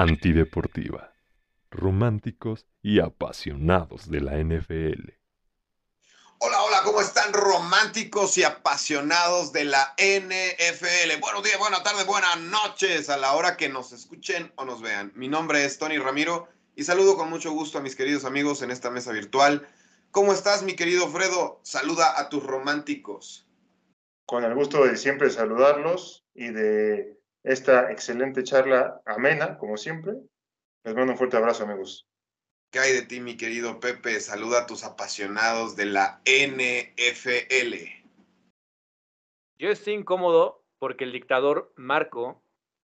Antideportiva. Románticos y apasionados de la NFL. Hola, hola, ¿cómo están románticos y apasionados de la NFL? Buenos días, buenas tardes, buenas noches a la hora que nos escuchen o nos vean. Mi nombre es Tony Ramiro y saludo con mucho gusto a mis queridos amigos en esta mesa virtual. ¿Cómo estás, mi querido Fredo? Saluda a tus románticos. Con el gusto de siempre saludarlos y de esta excelente charla amena, como siempre. Les mando un fuerte abrazo, amigos. ¿Qué hay de ti, mi querido Pepe? Saluda a tus apasionados de la NFL. Yo estoy incómodo porque el dictador Marco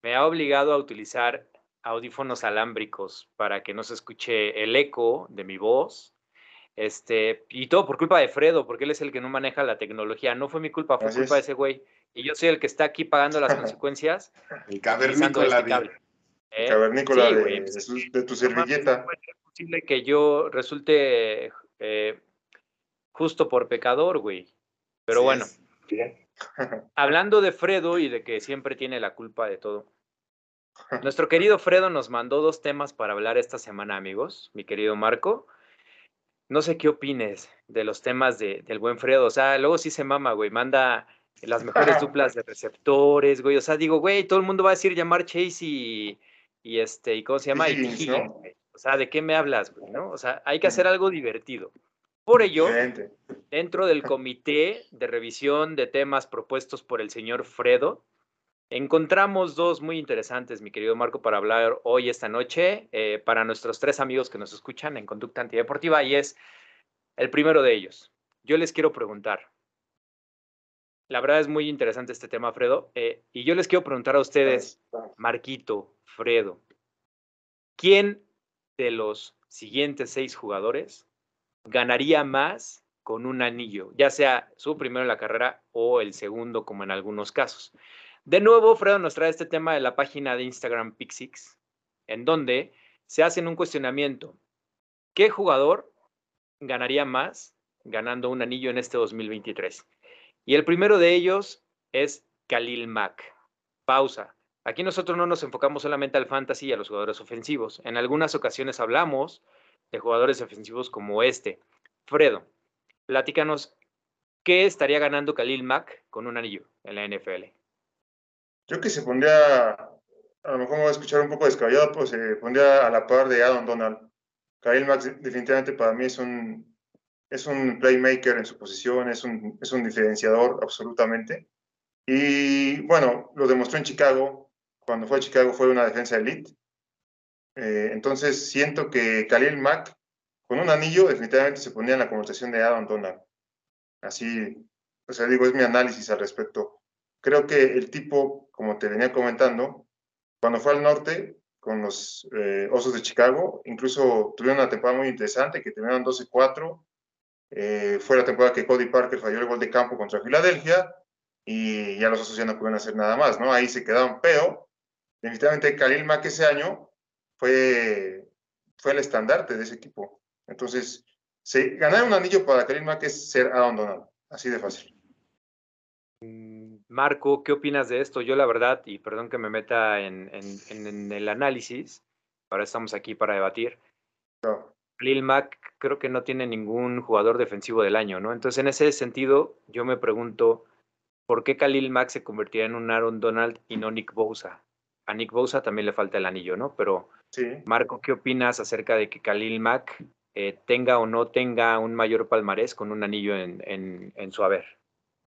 me ha obligado a utilizar audífonos alámbricos para que no se escuche el eco de mi voz. Este, y todo por culpa de Fredo, porque él es el que no maneja la tecnología. No fue mi culpa, fue culpa de ese güey. Y yo soy el que está aquí pagando las consecuencias. el cavernícola. Este ¿Eh? cavernícola de, pues, de, tu servilleta posible que yo resulte eh, justo por pecador, güey. Pero bueno, hablando de Fredo y de que siempre tiene la culpa de todo. Nuestro querido Fredo nos mandó dos temas para hablar esta semana, amigos. Mi querido Marco. No sé qué opines de los temas de, del buen Fredo. O sea, luego sí se mama, güey. Manda las mejores duplas de receptores, güey. O sea, digo, güey, todo el mundo va a decir llamar Chase y, y este, ¿y cómo se llama? Y, o sea, ¿de qué me hablas, güey? ¿no? O sea, hay que hacer algo divertido. Por ello, dentro del comité de revisión de temas propuestos por el señor Fredo, encontramos dos muy interesantes, mi querido Marco, para hablar hoy, esta noche, eh, para nuestros tres amigos que nos escuchan en Conducta Antideportiva, y es el primero de ellos. Yo les quiero preguntar, la verdad es muy interesante este tema, Fredo, eh, y yo les quiero preguntar a ustedes, Marquito, Fredo, ¿quién de los siguientes seis jugadores ganaría más con un anillo, ya sea su primero en la carrera o el segundo, como en algunos casos. De nuevo, Fredo nos trae este tema de la página de Instagram Pixix, en donde se hace un cuestionamiento. ¿Qué jugador ganaría más ganando un anillo en este 2023? Y el primero de ellos es Khalil Mack. Pausa. Aquí nosotros no nos enfocamos solamente al fantasy y a los jugadores ofensivos. En algunas ocasiones hablamos de jugadores ofensivos como este. Fredo, platícanos, ¿qué estaría ganando Khalil Mack con un anillo en la NFL? Yo que se pondría, a lo mejor me voy a escuchar un poco descabellado, pues se pondría a la par de Adam Donald. Khalil Mack definitivamente para mí es un, es un playmaker en su posición, es un, es un diferenciador absolutamente. Y bueno, lo demostró en Chicago, cuando fue a Chicago fue una defensa elite. Eh, entonces siento que Khalil Mack, con un anillo, definitivamente se ponía en la conversación de Adam Donald. Así, o sea, digo, es mi análisis al respecto. Creo que el tipo, como te venía comentando, cuando fue al norte con los eh, Osos de Chicago, incluso tuvieron una temporada muy interesante, que terminaron 12-4. Eh, fue la temporada que Cody Parker falló el gol de campo contra Filadelfia y ya los Osos ya no pudieron hacer nada más, ¿no? Ahí se quedaron, pero definitivamente Khalil Mack ese año fue, fue el estandarte de ese equipo. Entonces, ganar un anillo para Khalil Mack es ser abandonado, así de fácil. Marco, ¿qué opinas de esto? Yo la verdad, y perdón que me meta en, en, el análisis, ahora estamos aquí para debatir. Khalil Mack creo que no tiene ningún jugador defensivo del año, ¿no? Entonces, en ese sentido, yo me pregunto, ¿por qué Khalil Mack se convertiría en un Aaron Donald y no Nick Bosa? a Nick Bosa también le falta el anillo, ¿no? Pero, Marco, ¿qué opinas acerca de que Khalil Mack eh, tenga o no tenga un mayor palmarés con un anillo en, su haber?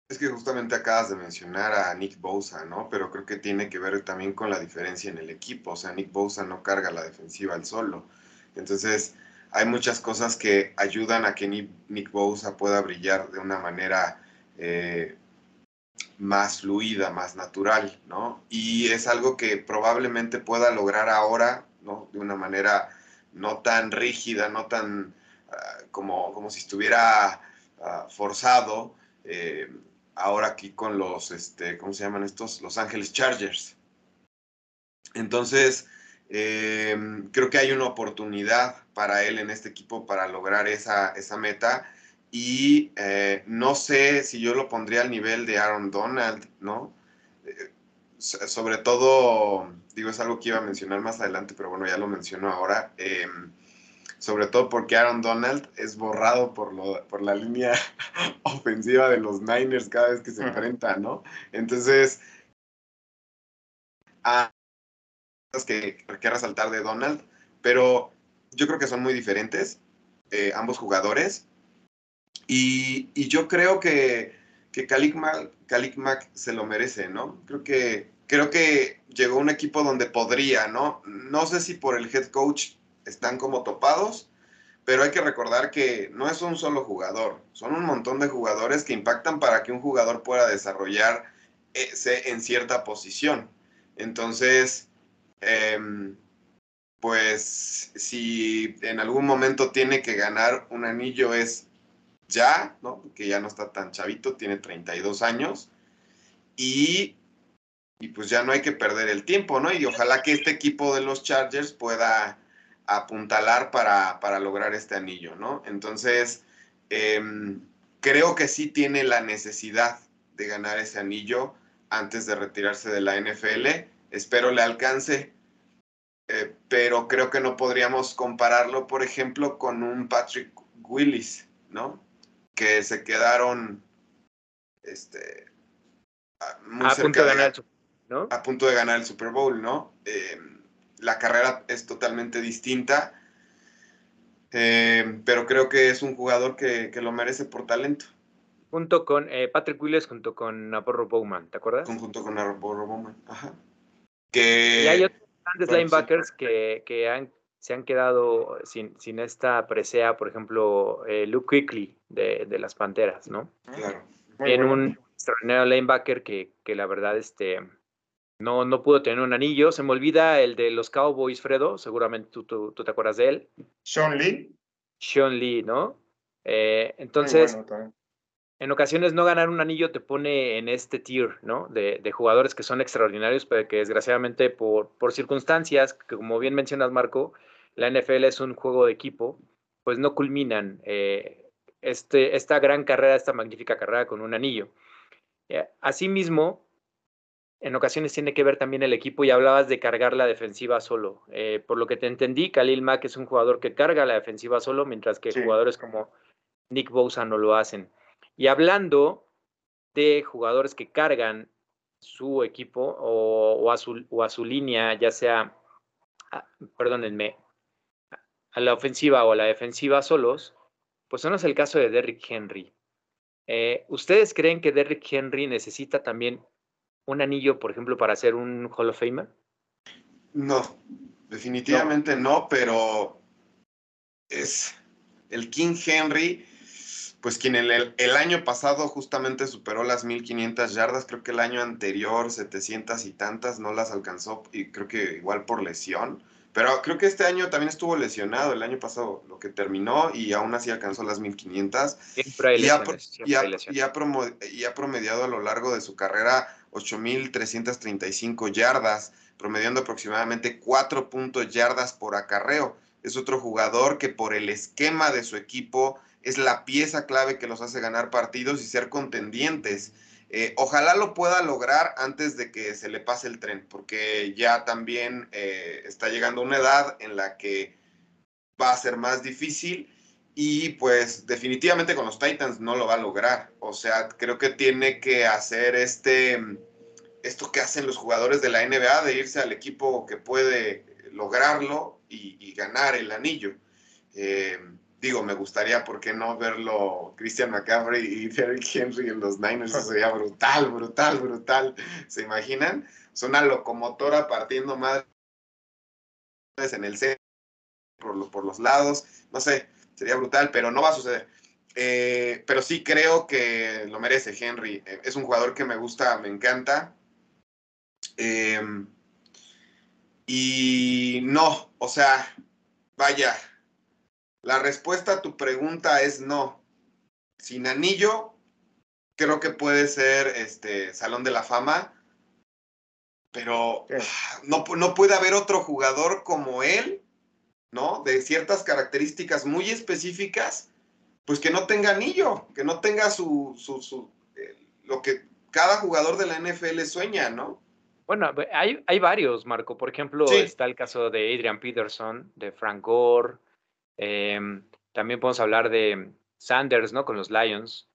Es que justamente acabas de mencionar a Nick Bosa, ¿no? Pero creo que tiene que ver también con la diferencia en el equipo. O sea, Nick Bosa no carga la defensiva al solo. Entonces, hay muchas cosas que ayudan a que Nick Bosa pueda brillar de una manera eh, más fluida, más natural, ¿no? Y es algo que probablemente pueda lograr ahora, ¿no? De una manera no tan rígida, no tan ah, como, como si estuviera ah, forzado, eh, ahora aquí con los, este, ¿cómo se llaman estos? Los Ángeles Chargers. Entonces, em, creo que hay una oportunidad para él en este equipo para lograr esa, esa meta y eh, no sé si yo lo pondría al nivel de Aaron Donald, ¿no? Eh, sobre todo, digo, es algo que iba a mencionar más adelante, pero bueno, ya lo menciono ahora. Em, sobre todo porque Aaron Donald es borrado por, lo, por la línea ofensiva de los Niners cada vez que se enfrenta, ¿no? Entonces, ah, que, que resaltar de Donald, pero yo creo que son muy diferentes, eh, ambos jugadores, y, yo creo que, que Kalik Mack, se lo merece, ¿no? Creo que, creo que llegó un equipo donde podría, ¿no? No sé si por el head coach están como topados, pero hay que recordar que no es un solo jugador, son un montón de jugadores que impactan para que un jugador pueda desarrollarse en cierta posición. Entonces, em, pues si en algún momento tiene que ganar un anillo es ya, ¿no? Que ya no está tan chavito, tiene 32 años. Y, y pues ya no hay que perder el tiempo, ¿no? Y ojalá que este equipo de los Chargers pueda apuntalar para, para lograr este anillo, ¿no? Entonces, em, creo que sí tiene la necesidad de ganar ese anillo antes de retirarse de la NFL. Espero le alcance, pero creo que no podríamos compararlo, por ejemplo, con un Patrick Willis, ¿no? Que se quedaron este, a, punto de, ganar el, ¿no? a punto de ganar el Super Bowl, ¿no? Em, la carrera es totalmente distinta, eh, pero creo que es un jugador que, lo merece por talento. Junto con eh, Patrick Willis, junto con Navarro Bowman, ¿te acuerdas? junto con Navarro Bowman, ajá. Que, y hay otros grandes linebackers que, han, se han quedado sin, sin esta presea, por ejemplo, eh, Luke Quickly de, las Panteras, ¿no? Claro. En un extraordinario linebacker que, que la verdad, este, no, no pudo tener un anillo. Se me olvida el de los Cowboys, Fredo. Seguramente tú, tú, te acuerdas de él. Sean Lee. Sean Lee, ¿no? Eh, entonces, en ocasiones no ganar un anillo te pone en este tier, ¿no? De, de, jugadores que son extraordinarios, pero que desgraciadamente por, por circunstancias, que como bien mencionas, Marco, la NFL es un juego de equipo, pues no culminan eh, este, esta gran carrera, esta magnífica carrera con un anillo. Eh, asimismo, en ocasiones tiene que ver también el equipo y hablabas de cargar la defensiva solo. Eh, por lo que te entendí, Khalil Mack es un jugador que carga la defensiva solo, mientras que jugadores como Nick Bosa no lo hacen. Y hablando de jugadores que cargan su equipo o, a, su, línea, ya sea, ah, perdónenme, a la ofensiva o a la defensiva solos, pues no es el caso de Derrick Henry. Eh, ¿Ustedes creen que Derrick Henry necesita también un anillo, por ejemplo, para ser un Hall of Famer? No, definitivamente no, pero es el King Henry, pues quien el, el, año pasado justamente superó las 1500 yardas, creo que el año anterior 700 y tantas no las alcanzó y creo que igual por lesión. Pero creo que este año también estuvo lesionado, el año pasado lo que terminó y aún así alcanzó las 1500. y, ha, y, ha, y, ha promediado a lo largo de su carrera 8.335 yardas, promediando aproximadamente 4 puntos yardas por acarreo. Es otro jugador que por el esquema de su equipo es la pieza clave que los hace ganar partidos y ser contendientes. Eh, ojalá lo pueda lograr antes de que se le pase el tren, porque ya también eh, está llegando una edad en la que va a ser más difícil y pues definitivamente con los Titans no lo va a lograr. O sea, creo que tiene que hacer este, esto que hacen los jugadores de la NBA, de irse al equipo que puede lograrlo y, ganar el anillo. Eh, digo, me gustaría, ¿por qué no verlo Christian McCaffrey y Derrick Henry en los Niners? Eso sería brutal, brutal, brutal. ¿Se imaginan? Es una locomotora partiendo madres en el centro, por, por los lados. No sé, sería brutal, pero no va a suceder. Eh, pero sí creo que lo merece Henry. Eh, es un jugador que me gusta, me encanta. Em, y no, o sea, vaya, la respuesta a tu pregunta es no. Sin anillo, creo que puede ser este Salón de la Fama, pero no, no puede haber otro jugador como él ¿no? De ciertas características muy específicas, pues que no tenga anillo, que no tenga su, su, su eh, lo que cada jugador de la NFL sueña, ¿no? Bueno, hay, hay varios, Marco. Por ejemplo, está el caso de Adrian Peterson, de Frank Gore. Em, también podemos hablar de Sanders, ¿no? Con los Lions.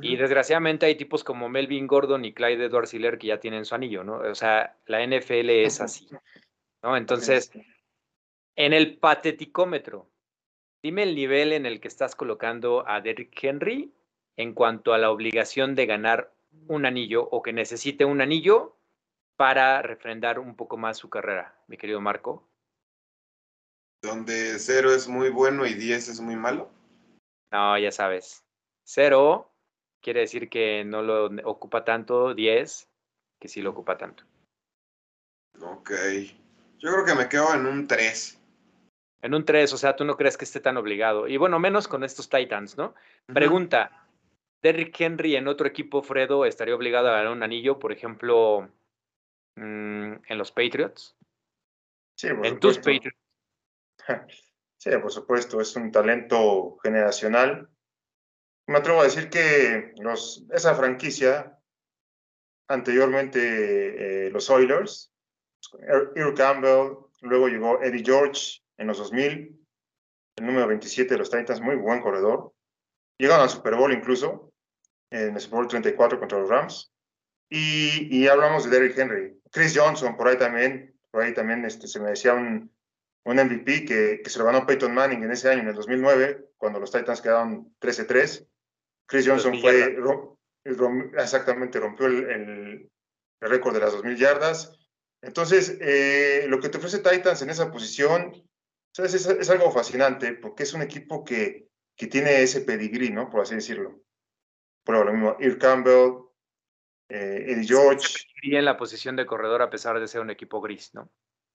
Y desgraciadamente hay tipos como Melvin Gordon y Clyde Edwards Hiller que ya tienen su anillo, ¿no? O sea, la NFL es así, ¿no? Entonces, en el pateticómetro, dime el nivel en el que estás colocando a Derrick Henry en cuanto a la obligación de ganar un anillo o que necesite un anillo para refrendar un poco más su carrera, mi querido Marco. Donde cero es muy bueno y 10 es muy malo. No, ya sabes. Cero quiere decir que no lo ocupa tanto, 10 que sí lo ocupa tanto. Ok. Yo creo que me quedo en un 3. En un 3, o sea, tú no crees que esté tan obligado. Y bueno, menos con estos Titans, ¿no? Pregunta, ¿Derrick Henry en otro equipo, Fredo, estaría obligado a ganar un anillo, por ejemplo, mm, en los Patriots? Sí, por en tus Patriots. Sí, por supuesto, es un talento generacional me atrevo a decir que los, esa franquicia, anteriormente eh, los Oilers, Earl Campbell, luego llegó Eddie George en los 2000, el número 27 de los Titans, muy buen corredor. Llegaron al Super Bowl incluso, en el Super Bowl 34 contra los Rams. Y, y hablamos de Derrick Henry. Chris Johnson, por ahí también, por ahí también este, se me decía un, un MVP que, que, se lo ganó Peyton Manning en ese año, en el 2009, cuando los Titans quedaron 13-3. Chris Johnson fue, exactamente, rompió el, récord de las 2.000 yardas. Entonces, eh, lo que te ofrece Titans en esa posición Es, algo fascinante porque es un equipo que, que tiene ese pedigrí, ¿no? Por así decirlo. Por lo mismo, Ir Campbell, eh, Eddie George. Y en la posición de corredor a pesar de ser un equipo gris, ¿no?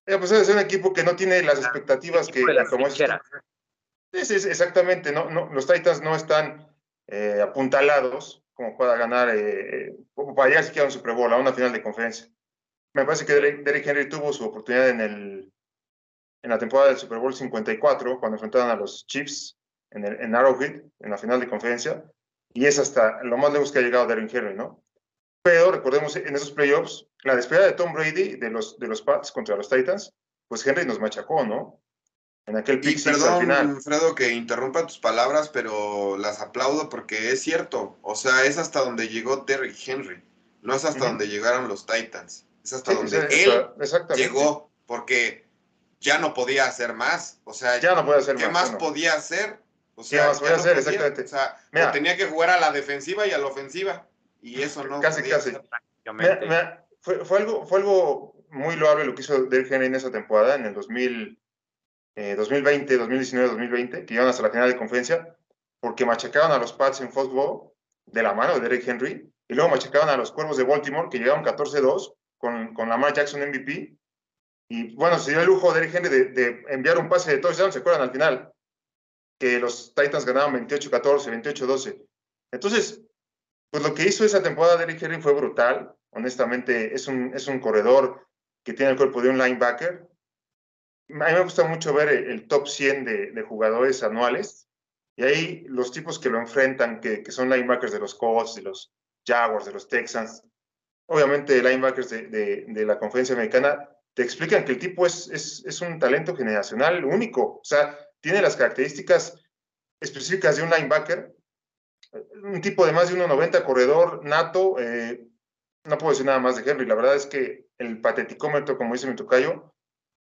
Eh, a pesar de ser un equipo que no tiene las expectativas que... como es, es, exactamente, no, no, los Titans no están eh, apuntalados como pueda ganar, eh, para llegar siquiera a un Super Bowl, a una final de conferencia. Me parece que Derrick Henry tuvo su oportunidad en, el, en la temporada del Super Bowl 54, cuando enfrentaron a los Chiefs en, el, en Arrowhead, en la final de conferencia, y es hasta lo más lejos que ha llegado Derrick Henry, ¿no? Pero recordemos en esos playoffs, la despedida de Tom Brady de los, de los Pats contra los Titans, pues Henry nos machacó, ¿no? en aquel pick perdón, al final. Fredo, que interrumpa tus palabras, pero las aplaudo porque es cierto. O sea, es hasta donde llegó Derrick Henry. No es hasta donde llegaron los Titans. Es hasta donde él llegó porque ya no podía hacer más. O sea, ya no podía hacer ¿qué más, podía hacer? O sea, ¿Qué más podía hacer? Exactamente. O sea, tenía que jugar a la defensiva y a la ofensiva. Y eso no. Casi, casi. fue, fue, algo, fue algo muy loable lo que hizo Derrick Henry en esa temporada, en el 2000 2020, 2019, 2020, que iban hasta la final de conferencia, porque machacaron a los Pats en fútbol de la mano de Derek Henry, y luego machacaron a los Cuervos de Baltimore, que llegaron 14-2 con, con Lamar Jackson MVP. Y bueno, se dio el lujo Derek Henry de, enviar un pase de touchdown, ¿se acuerdan al final? Que los Titans ganaban 28-14, 28-12. Entonces, pues lo que hizo esa temporada Derek Henry fue brutal. Honestamente, es un, es un corredor que tiene el cuerpo de un linebacker, a mí me gusta mucho ver el, top 100 de, jugadores anuales. Y ahí los tipos que lo enfrentan, que, que son linebackers de los Colts, de los Jaguars, de los Texans, obviamente linebackers de, de, la conferencia americana, te explican que el tipo es, es, es, un talento generacional único, o sea, tiene las características específicas de un linebacker, un tipo de más de 1,90 corredor nato, eh, no puedo decir nada más de Henry, la verdad es que el pateticómetro, como dice mi tocayo,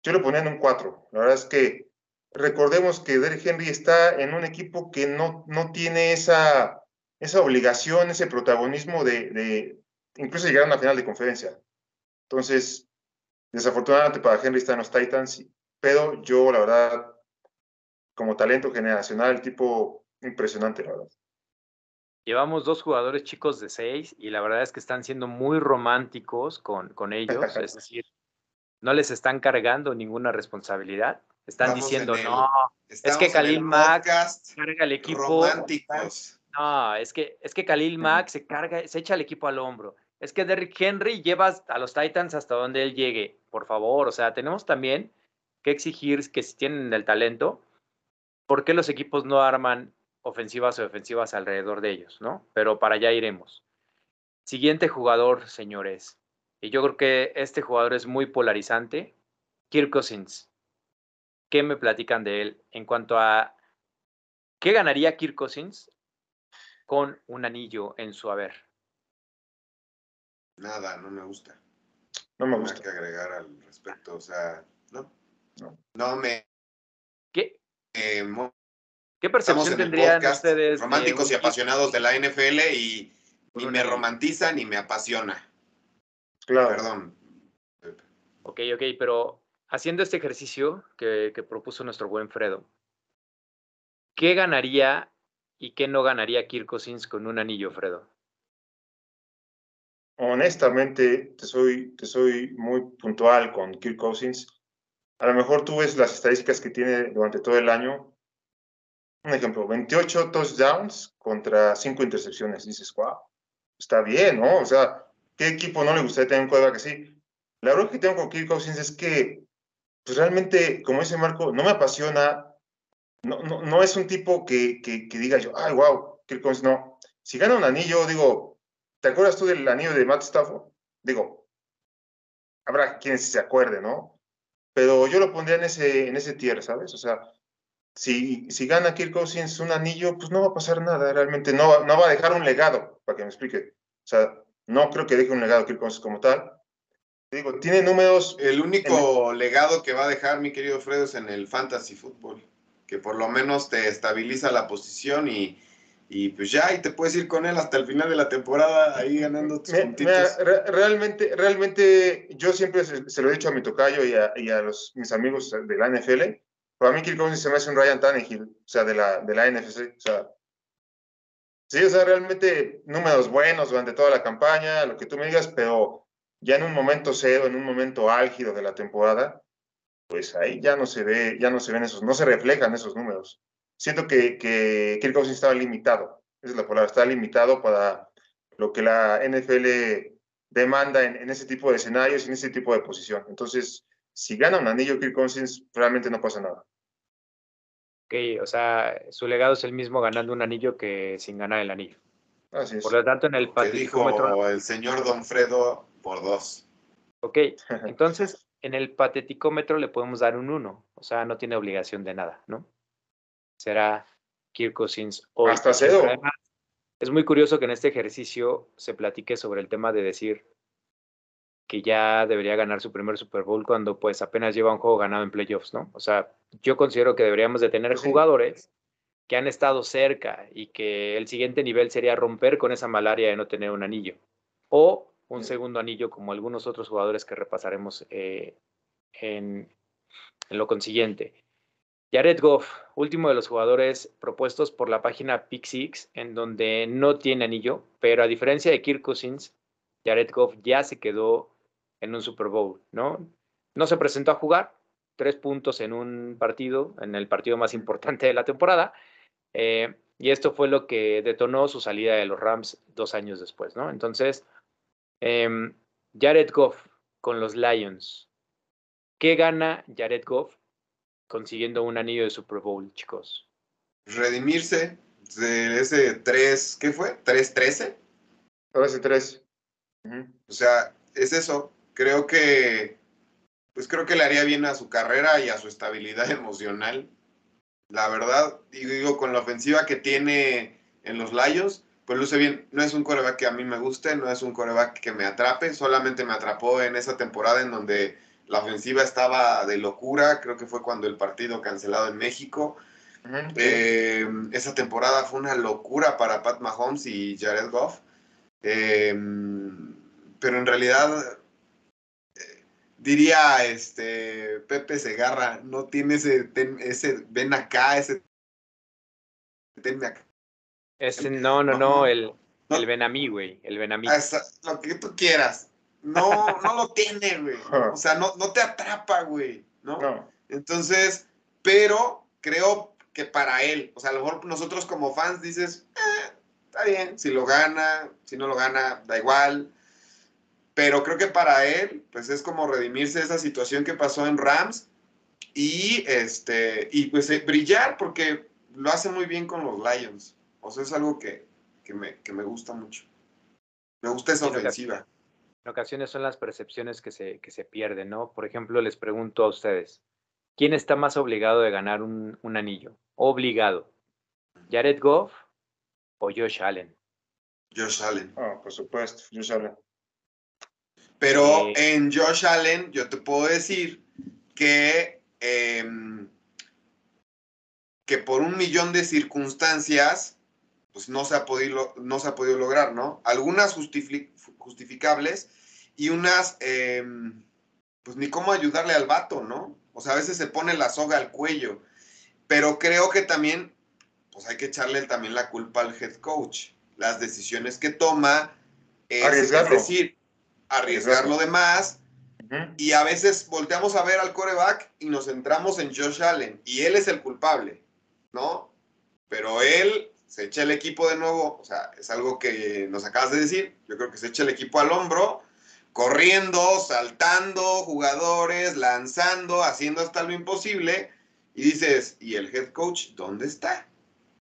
yo lo ponía en un 4. La verdad es que recordemos que Derrick Henry está en un equipo que no, no tiene esa, esa obligación, ese protagonismo de, de incluso llegar a una final de conferencia. Entonces, desafortunadamente para Henry está en los Titans, pero yo, la verdad, como talento generacional, el tipo impresionante, la verdad. Llevamos dos jugadores chicos de seis y la verdad es que están siendo muy románticos con, con ellos. es decir, no les están cargando ninguna responsabilidad. Están diciendo, no, es que Khalil Mack carga el equipo. No, es que, es que Khalil Mack se carga, se echa el equipo al hombro. Es que Derrick Henry lleva a los Titans hasta donde él llegue. Por favor, o sea, tenemos también que exigir que si tienen el talento, ¿por qué los equipos no arman ofensivas o defensivas alrededor de ellos, no? Pero para allá iremos. Siguiente jugador, señores. Y yo creo que este jugador es muy polarizante. Kirk Cousins. ¿Qué me platican de él en cuanto a qué ganaría Kirk Cousins con un anillo en su haber? Nada, no me gusta. No me Nada gusta. que agregar al respecto, o sea, no. No, no me. ¿Qué, eh, qué estamos percepción tendrían podcast ustedes? de románticos un y apasionados de la NFL y ni me romantiza ni me apasiona. Claro. Perdón. Ok, ok, pero haciendo este ejercicio que, que propuso nuestro buen Fredo, ¿qué ganaría y qué no ganaría Kirk Cousins con un anillo, Fredo? Honestamente, te soy, te soy muy puntual con Kirk Cousins. A lo mejor tú ves las estadísticas que tiene durante todo el año. Un ejemplo, 28 touchdowns contra 5 intercepciones. Dices, wow, está bien, ¿no? O sea, ¿qué equipo no le gustaría tener un quarterback así? La verdad que tengo con Kirk Cousins es que, pues realmente, como dice Marco, no me apasiona. No, no, no es un tipo que, que, que diga yo, ay, wow, Kirk Cousins, no. Si gana un anillo, digo, ¿te acuerdas tú del anillo de Matt Stafford? Digo, habrá quienes se acuerden, ¿no? Pero yo lo pondría en ese, en ese tier, ¿sabes? O sea, si, si gana Kirk Cousins un anillo, pues no va a pasar nada, realmente no, va- no va a dejar un legado, para que me explique. O sea, no creo que deje un legado Kirk Cousins como tal. Digo, tiene números, El único legado que va a dejar mi querido Fredo es en el fantasy fútbol, que por lo menos te estabiliza la posición y, y pues ya, y te puedes ir con él hasta el final de la temporada ahí ganando tus puntitos. me- re- realmente, realmente, yo siempre se, se lo he dicho a mi tocayo y a, y a los, mis amigos de la NFL, para mí Kirk Cousins se me hace un Ryan Tannehill, o sea, de la, de la NFC, o sea, sí, o sea, realmente números buenos durante toda la campaña, lo que tú me digas, pero ya en un momento cero, en un momento álgido de la temporada, pues ahí ya no se ve, ya no se ven esos, no se reflejan esos números. Siento que, que Kirk Cousins estaba limitado, esa es la palabra, está limitado para lo que la NFL demanda en, en ese tipo de escenarios en ese tipo de posición. Entonces, si gana un anillo Kirk Cousins, realmente no pasa nada. Ok, o sea, su legado es el mismo ganando un anillo que sin ganar el anillo. Así es. Por lo tanto, en el pateticómetro. el señor Don Fredo por dos. Ok, entonces en el pateticómetro le podemos dar un 1. O sea, no tiene obligación de nada, ¿no? Será Kirk Cousins hoy. Hasta cero. además, Es muy curioso que en este ejercicio se platique sobre el tema de decir que ya debería ganar su primer Super Bowl cuando pues apenas lleva un juego ganado en playoffs, ¿no? O sea, yo considero que deberíamos de tener sí. jugadores que han estado cerca y que el siguiente nivel sería romper con esa malaria de no tener un anillo o un Sí. segundo anillo como algunos otros jugadores que repasaremos eh, en, en lo consiguiente. Jared Goff, último de los jugadores propuestos por la página Pick en donde no tiene anillo, pero a diferencia de Kirk Cousins, Jared Goff ya se quedó en un Super Bowl, ¿no? No se presentó a jugar, tres puntos en un partido, en el partido más importante de la temporada, eh, y esto fue lo que detonó su salida de los Rams dos años después, ¿no? Entonces, em, Jared Goff con los Lions. ¿Qué gana Jared Goff consiguiendo un anillo de Super Bowl, chicos? Redimirse de ese 3, ¿qué fue? ¿3-13? Ahora sí, tres. Ujú. O sea, es eso. Creo que, pues creo que le haría bien a su carrera y a su estabilidad emocional. La verdad, y digo, con la ofensiva que tiene en los Lions, pues luce bien. No es un coreback que a mí me guste, no es un coreback que me atrape. Solamente me atrapó en esa temporada en donde la ofensiva estaba de locura. Creo que fue cuando el partido cancelado en México. Eh, esa temporada fue una locura para Pat Mahomes y Jared Goff. Eh, pero en realidad, diría este Pepe Segarra, no tiene ese, ten- ese ven acá, ese tenme acá. Ese, no, no, No, no, no, el, no. el Benamí, güey, el Benamí. Hasta lo que tú quieras. No, no lo tiene, güey. O sea, no, no te atrapa, güey. ¿no? No. Entonces, pero creo que para él, o sea, a lo mejor nosotros como fans dices, "Eh, está bien, si lo gana, si no lo gana, da igual. Pero creo que para él, pues es como redimirse de esa situación que pasó en Rams y este y pues eh, brillar porque lo hace muy bien con los Lions. O sea, es algo que, que me, que me gusta mucho. Me gusta esa ofensiva. En ocasiones son las percepciones que se, que se pierden, ¿no? Por ejemplo, les pregunto a ustedes, ¿quién está más obligado de ganar un, un anillo? Obligado. ¿Jared Goff o Josh Allen? Josh Allen. Ah, por supuesto, Josh Allen. Pero Eh, en Josh Allen, yo te puedo decir que, em, que por un millón de circunstancias, pues no se ha podido, no se ha podido lograr, ¿no? Algunas justifi- justificables y unas, em, pues ni cómo ayudarle al vato, ¿no? O sea, a veces se pone la soga al cuello. Pero creo que también, pues hay que echarle también la culpa al head coach. Las decisiones que toma, es, es Arriesgarlo. Decir, arriesgarlo de más. Ujú. Y a veces volteamos a ver al coreback y nos centramos en Josh Allen. Y él es el culpable, ¿no? Pero él se echa el equipo de nuevo. O sea, es algo que nos acabas de decir. Yo creo que se echa el equipo al hombro, corriendo, saltando, jugadores, lanzando, haciendo hasta lo imposible. Y dices, ¿y el head coach dónde está?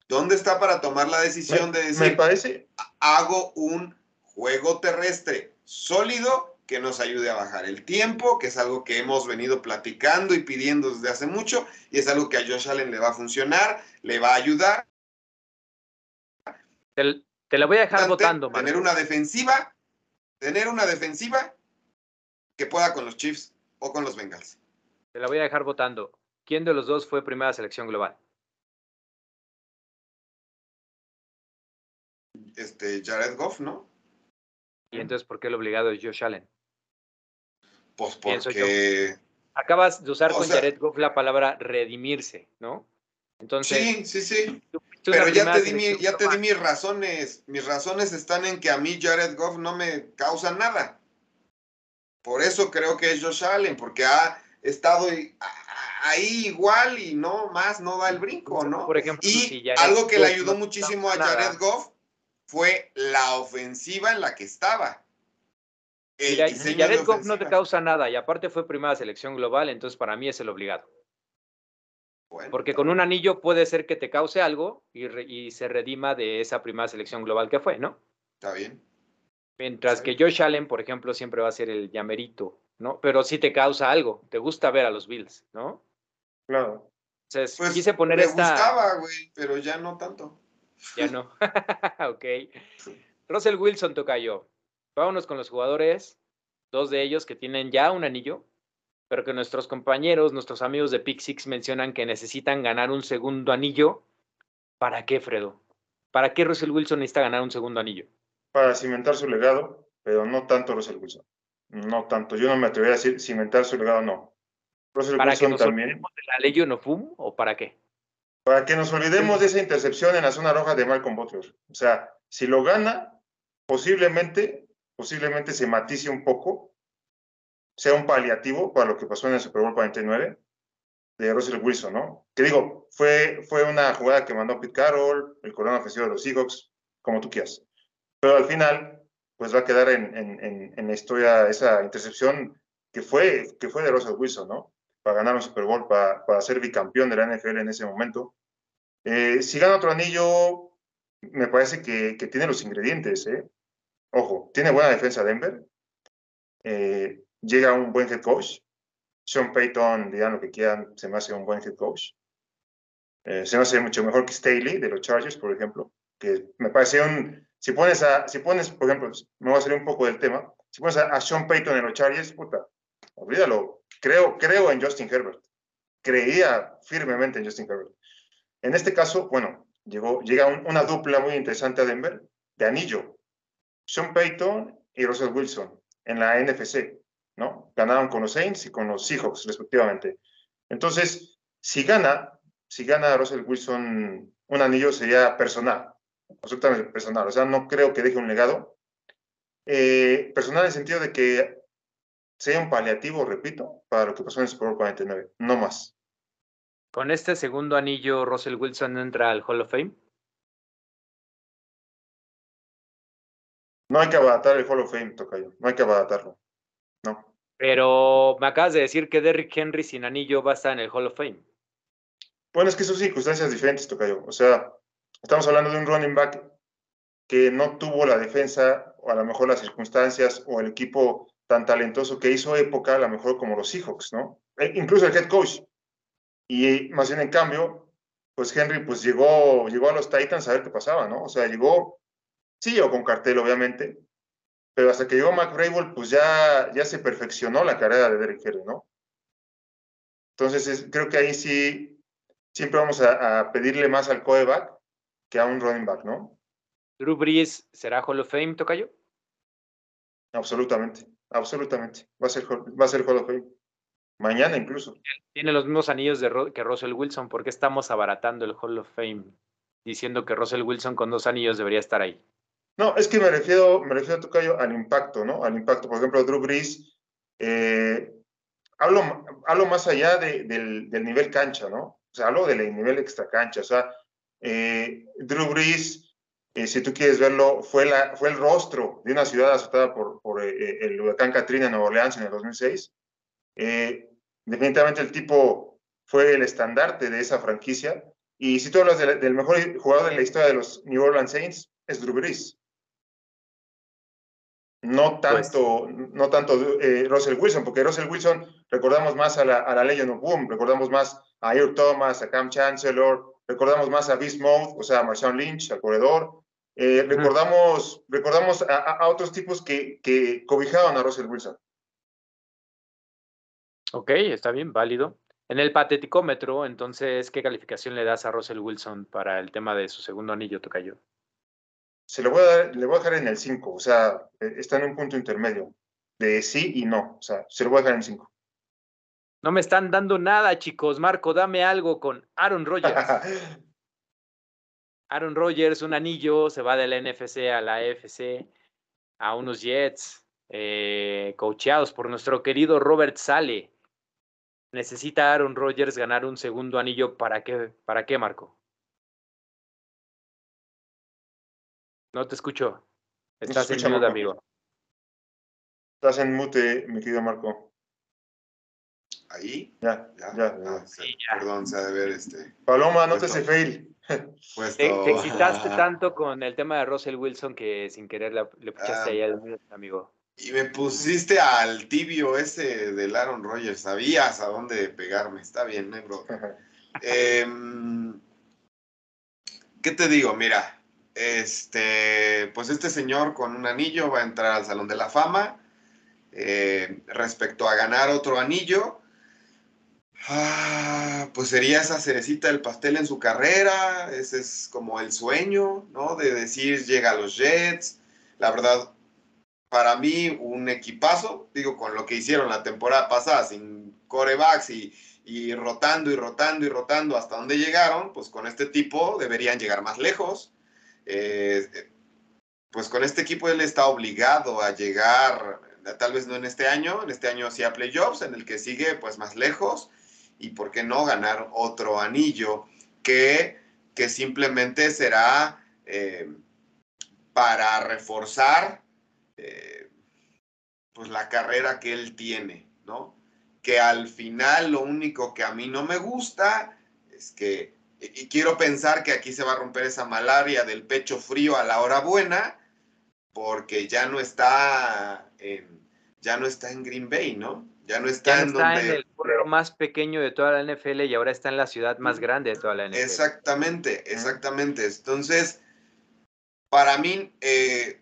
¿Dónde está para tomar la decisión de decir, me parece, hago un juego terrestre sólido que nos ayude a bajar el tiempo, que es algo que hemos venido platicando y pidiendo desde hace mucho, y es algo que a Josh Allen le va a funcionar, le va a ayudar. Te, te la voy a dejar votando, Tener una defensiva, tener una defensiva que pueda con los Chiefs o con los Bengals. Te la voy a dejar votando. ¿Quién de los dos fue primera selección global? Este, Jared Goff, ¿no? Y entonces, ¿por qué el obligado es Josh Allen? Pues porque... Acabas de usar O con sea- Jared Goff la palabra redimirse, ¿no? Entonces, Sí, sí, sí. tú Pero ya te, di mi- ya te di mis razones. Mis razones están en que a mí Jared Goff no me causa nada. Por eso creo que es Josh Allen, porque ha estado ahí igual y no más, no da el brinco, ¿no? Por ejemplo, Y si algo que le ayudó no muchísimo a nada, Jared Goff fue la ofensiva en la que estaba. El Jared Goff no te causa nada y aparte fue primera selección global, entonces para mí es el obligado. Bueno, Porque con un anillo puede ser que te cause algo y, re- y se redima de esa primera selección global que fue, ¿no? Está bien. Mientras que Josh Allen, por ejemplo, siempre va a ser el llamerito, ¿no? Pero sí te causa algo, te gusta ver a los Bills, ¿no? claro. Entonces, Pues quise poner me esta... gustaba, güey, pero ya no tanto. Ya no. ok. Russell Wilson tocayo. Vámonos con los jugadores, dos de ellos que tienen ya un anillo, pero que nuestros compañeros, nuestros amigos de Pick Six mencionan que necesitan ganar un segundo anillo. ¿Para qué, Fredo? ¿Para qué Russell Wilson necesita ganar un segundo anillo? Para cimentar su legado, pero no tanto Russell Wilson. No tanto. Yo no me atrevería a decir cimentar su legado, no. Russell ¿Para que Wilson nos también. de la ley Onofum o para qué? Para que nos olvidemos de esa intercepción en la zona roja de Malcolm Butler. O sea, si lo gana, posiblemente, posiblemente se matice un poco, sea un paliativo para lo que pasó en el Super Bowl 49 de Russell Wilson, ¿no? Que digo, fue, fue una jugada que mandó Pete Carroll, el corona ofensivo de los Seahawks, como tú quieras. Pero al final, pues va a quedar en, en, en, en la historia esa intercepción que fue, que fue de Russell Wilson, ¿no? Para ganar un Super Bowl, para, para ser bicampeón de la NFL en ese momento. Eh, si gana otro anillo, me parece que, tiene los ingredientes, ¿eh? Ojo, tiene buena defensa Denver. Eh, llega un buen head coach. Sean Payton, digan lo que quieran, se me hace un buen head coach. Se me hace mucho mejor que Staley de los Chargers, por ejemplo, que me parece un... Si pones, a, si pones, por ejemplo, me voy a salir un poco del tema, si pones a, a Sean Payton en los Chargers, puta, olvídalo. Creo, creo en Justin Herbert. Creía firmemente en Justin Herbert. En este caso, bueno, llegó, llega un- una dupla muy interesante a Denver de anillo. Sean Payton y Russell Wilson en la NFC, ¿no? Ganaron con los Saints y con los Seahawks, respectivamente. Entonces, si gana, si gana Russell Wilson un anillo, sería personal, absolutamente personal. O sea, no creo que deje un legado. Eh, personal en el sentido de que sea un paliativo, repito, para lo que pasó en el Super Bowl 49, no más. Con este segundo anillo, Russell Wilson entra al Hall of Fame. No hay que abaratar el Hall of Fame, Tocayo. No hay que abaratarlo. No. Pero me acabas de decir que Derrick Henry sin anillo va a estar en el Hall of Fame. Bueno, es que son circunstancias diferentes, Tocayo. O sea, estamos hablando de un running back que no tuvo la defensa o a lo mejor las circunstancias o el equipo tan talentoso que hizo época, a lo mejor como los Seahawks, ¿no? E incluso el head coach. Y más bien en cambio, pues Henry pues llegó, llegó a los Titans a ver qué pasaba, ¿no? O sea, llegó, sí llegó con cartel, obviamente, pero hasta que llegó McRaven, pues ya, ya se perfeccionó la carrera de Derek Henry, ¿no? Entonces, creo que ahí sí, siempre vamos a, pedirle más al coreback que a un running back, ¿no? ¿Drew Brees será Hall of Fame, Tocayo? Absolutamente, absolutamente. Va a ser, va a ser Hall of Fame. Mañana incluso. Tiene los mismos anillos de que Russell Wilson. ¿Por qué estamos abaratando el Hall of Fame? Diciendo que Russell Wilson con dos anillos debería estar ahí. No, es que me refiero, me refiero Tocayo, al impacto, ¿no? Al impacto. Por ejemplo, Drew Brees, eh, hablo, hablo más allá del, nivel cancha, ¿no? O sea, hablo del nivel extra cancha. O sea, eh, Drew Brees, eh, si tú quieres verlo, fue, la, fue el rostro de una ciudad azotada por, por el huracán Katrina en Nueva Orleans en el 2006. Definitivamente el tipo fue el estandarte de esa franquicia. Y si tú hablas del mejor jugador de la historia de los New Orleans Saints, es Drew Brees. No pues tanto, no tanto eh, Russell Wilson, porque Russell Wilson recordamos más a la, a la Legend of Boom, recordamos más a Earl Thomas, a Cam Chancellor, recordamos más a Beast Mode, o sea, a Marshawn Lynch, al corredor. Eh, recordamos, recordamos a, otros tipos que, que cobijaban a Russell Wilson. Ok, está bien, válido. En el pateticómetro, entonces, ¿qué calificación le das a Russell Wilson para el tema de su segundo anillo, Tocayo? se le voy a, dar, le voy a dejar en el 5, o sea, eh, está en un punto intermedio de sí y no, o sea, se lo voy a dejar en 5. No me están dando nada, chicos. Marco, dame algo con Aaron Rodgers. Aaron Rodgers, un anillo, se va de la NFC a la AFC, a unos Jets, eh, coacheados por nuestro querido Robert Sale. Necesita Aaron Rodgers ganar un segundo anillo. ¿Para qué, para qué Marco? No te escucho. Estás en mute, amigo. Estás en mute, mi querido Marco. ¿Ahí? Ya, ya. ya, ah, Perdón, se ha de ver este. Paloma, no te se fail. Te, te, excitaste tanto con el tema de Russell Wilson que sin querer le, le pusiste ahí al amigo. Y me pusiste al tibio ese del Aaron Rodgers. Sabías a dónde pegarme. Está bien, ¿eh, bro? Em, ¿Qué te digo? Mira, este, pues este señor con un anillo va a entrar al Salón de la Fama. Eh, respecto a ganar otro anillo, ah, pues sería esa cerecita del pastel en su carrera. Ese es como el sueño, ¿no? De decir, llega a los Jets. La verdad, para mí, un equipazo, digo, con lo que hicieron la temporada pasada, sin corebacks y, y rotando y rotando y rotando hasta donde llegaron, pues con este tipo deberían llegar más lejos. Eh, pues con este equipo él está obligado a llegar, tal vez no en este año, en este año sí a playoffs, en el que sigue pues más lejos, y por qué no ganar otro anillo que, que simplemente será eh, para reforzar eh, pues la carrera que él tiene, ¿no? Que al final lo único que a mí no me gusta es que y quiero pensar que aquí se va a romper esa malaria del pecho frío a la hora buena, porque ya no está en, ya no está en Green Bay, ¿no? Ya no está, en, el pueblo más pequeño de toda la NFL y ahora está en la ciudad más grande de toda la NFL. Exactamente, exactamente. Entonces, para mí, eh,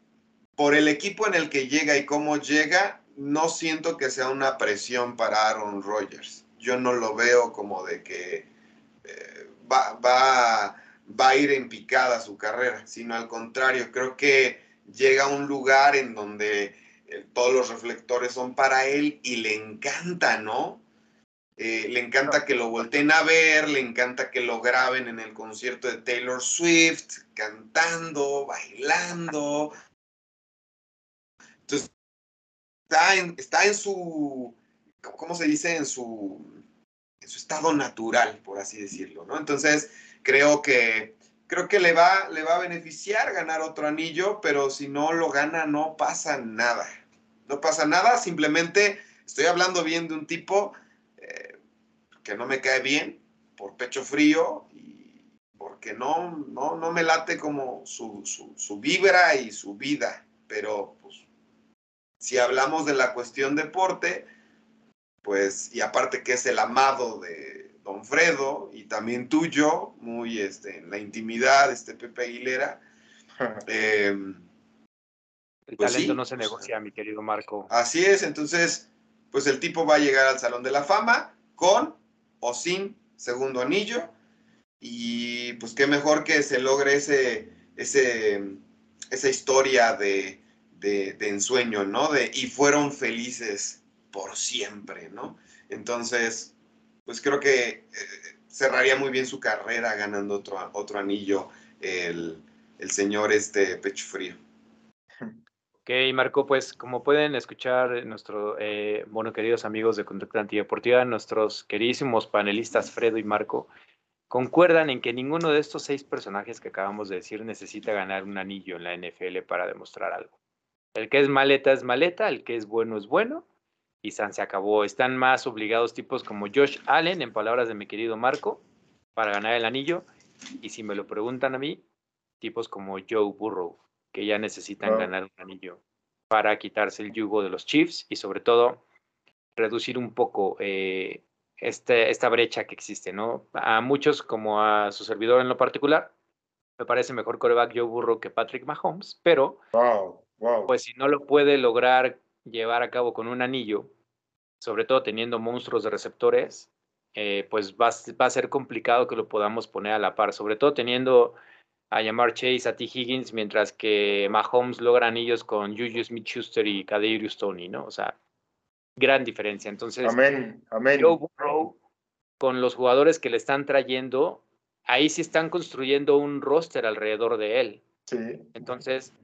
por el equipo en el que llega y cómo llega, no siento que sea una presión para Aaron Rodgers. Yo no lo veo como de que va, va, a ir en picada su carrera, sino al contrario, creo que llega a un lugar en donde eh, todos los reflectores son para él y le encanta, ¿no? Eh, le encanta que lo volteen a ver, le encanta que lo graben en el concierto de Taylor Swift, cantando, bailando. Está en, está en su, ¿cómo se dice? En su, su estado natural, por así decirlo, ¿no? Entonces, creo que, creo que le, va, le va a beneficiar ganar otro anillo, pero si no lo gana, no pasa nada. No pasa nada, simplemente estoy hablando bien de un tipo eh, que no me cae bien por pecho frío y porque no, no, no me late como su, su, su vibra y su vida, pero si hablamos de la cuestión deporte, pues, y aparte que es el amado de Don Fredo y también tuyo, muy este, en la intimidad, este Pepe Aguilera. Eh, el pues talento no se negocia, mi querido Marco. Así es, entonces, pues el tipo va a llegar al Salón de la Fama con o sin segundo anillo. Y pues qué mejor que se logre ese, ese, esa historia de, de, ensueño, ¿no? De, y fueron felices por siempre, ¿no? Entonces, pues creo que eh, cerraría muy bien su carrera ganando otro, otro anillo el, el señor este Pecho Frío. Ok, Marco, pues como pueden escuchar nuestros, eh, bueno, queridos amigos de Conducta Antideportiva, nuestros queridísimos panelistas Fredo y Marco, concuerdan en que ninguno de estos seis personajes que acabamos de decir necesita ganar un anillo en la NFL para demostrar algo. El que es maleta es maleta, el que es bueno es bueno, y San se acabó. Están más obligados tipos como Josh Allen, en palabras de mi querido Marco, para ganar el anillo, y si me lo preguntan a mí, tipos como Joe Burrow que ya necesitan ganar un anillo para quitarse el yugo de los Chiefs y sobre todo reducir un poco eh, este, esta brecha que existe, ¿no? A muchos, como a su servidor en lo particular, me parece mejor coreback Joe Burrow que Patrick Mahomes, pero pues si no lo puede lograr llevar a cabo con un anillo, sobre todo teniendo monstruos de receptores, eh, pues va, va, a ser complicado que lo podamos poner a la par, sobre todo teniendo a llamar Chase a T. Higgins, mientras que Mahomes logra anillos con Juju Smith-Schuster y Kadarius Tony, ¿no? O sea, gran diferencia. Entonces, amén, amén. Joe Burrow, con los jugadores que le están trayendo, ahí sí están construyendo un roster alrededor de él. Sí. Entonces,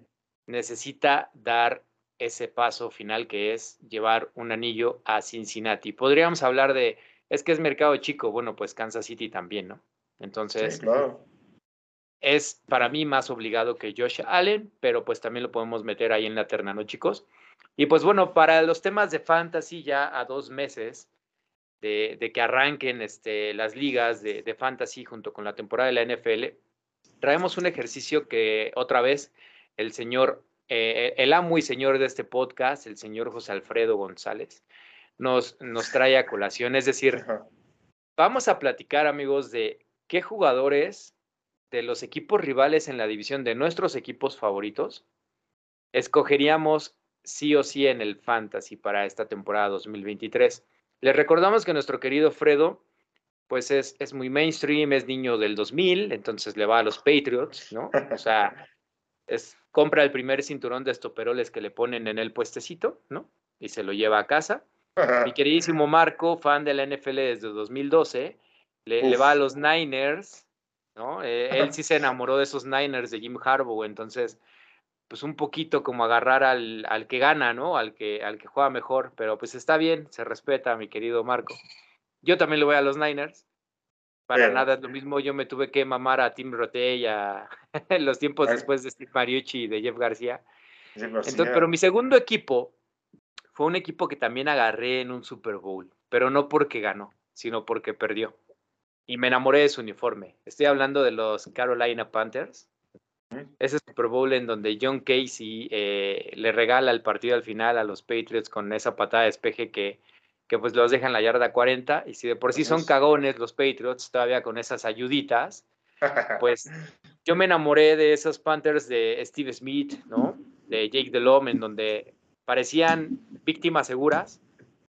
necesita dar ese paso final que es llevar un anillo a Cincinnati. Podríamos hablar de, es que es mercado chico, bueno, pues Kansas City también, ¿no? Entonces, sí, claro es para mí más obligado que Josh Allen, pero pues también lo podemos meter ahí en la terna, ¿no, chicos? Y pues bueno, para los temas de fantasy, ya a dos meses de, que arranquen este, las ligas de, fantasy junto con la temporada de la NFL, traemos un ejercicio que otra vez el señor, eh, el amo y señor de este podcast, el señor José Alfredo González, nos, nos trae a colación. Es decir, vamos a platicar, amigos, de qué jugadores de los equipos rivales en la división de nuestros equipos favoritos, escogeríamos sí o sí en el Fantasy para esta temporada 2023. Les recordamos que nuestro querido Fredo, pues es, es muy mainstream, es niño del 2000, entonces le va a los Patriots, ¿no? O sea, es, compra el primer cinturón de estoperoles que le ponen en el puestecito, ¿no? Y se lo lleva a casa. Mi queridísimo Marco, fan de la NFL desde 2012, le, le va a los Niners, ¿no? Eh, él sí se enamoró de esos Niners de Jim Harbaugh, entonces, pues un poquito como agarrar al, al, que gana, ¿no? Al que, al que juega mejor, pero pues está bien, se respeta, mi querido Marco. Yo también le voy a los Niners. Para nada es lo mismo, yo me tuve que mamar a Tim Rote y a los tiempos después de Steve Mariucci y de Jeff García. Entonces, pero mi segundo equipo fue un equipo que también agarré en un Super Bowl, pero no porque ganó, sino porque perdió y me enamoré de su uniforme. Estoy hablando de los Carolina Panthers. Ese Super Bowl en donde John Casey eh, le regala el partido al final a los Patriots con esa patada de espeje que, que pues los dejan la yarda 40. Y si de por sí son cagones los Patriots, todavía con esas ayuditas, pues yo me enamoré de esos Panthers de Steve Smith, ¿no? De Jake Delhomme, en donde parecían víctimas seguras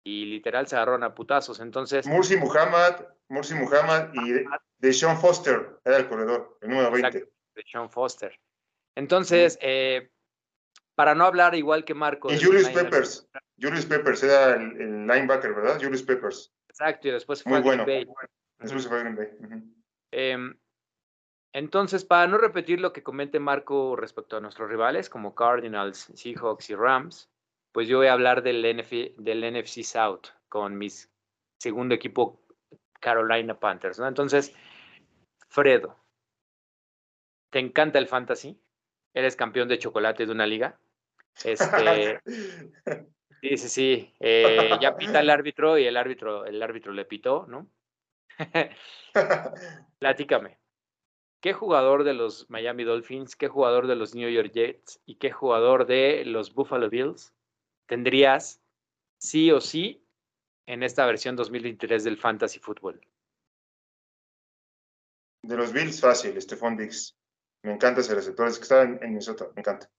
y literal se agarraron a putazos. Entonces. Mursi Muhammad, Mursi Muhammad y de Sean Foster era el corredor, el número 20. de Sean Foster. Entonces, eh, para no hablar igual que Marco. Y Julius Peppers. Julius Peppers era el, linebacker, ¿verdad? Julius Peppers. Exacto, y después fue Muy bueno. Después fue Green Bay. Em, entonces, para no repetir lo que comente Marco respecto a nuestros rivales, como Cardinals, Seahawks y Rams, pues yo voy a hablar del, del NFC South con mi segundo equipo Carolina Panthers, ¿no? Entonces, Fredo, ¿te encanta el fantasy? ¿Eres campeón de chocolate de una liga? Este, sí, sí, sí. Eh, ya pita el árbitro y el árbitro, el árbitro le pitó, ¿no? Platícame. ¿qué jugador de los Miami Dolphins, qué jugador de los New York Jets y qué jugador de los Buffalo Bills tendrías sí o sí en esta versión 2023 del Fantasy Football? De los Bills, fácil, Stephon Diggs. Me encanta ese receptor, es que está en, Minnesota, me encanta.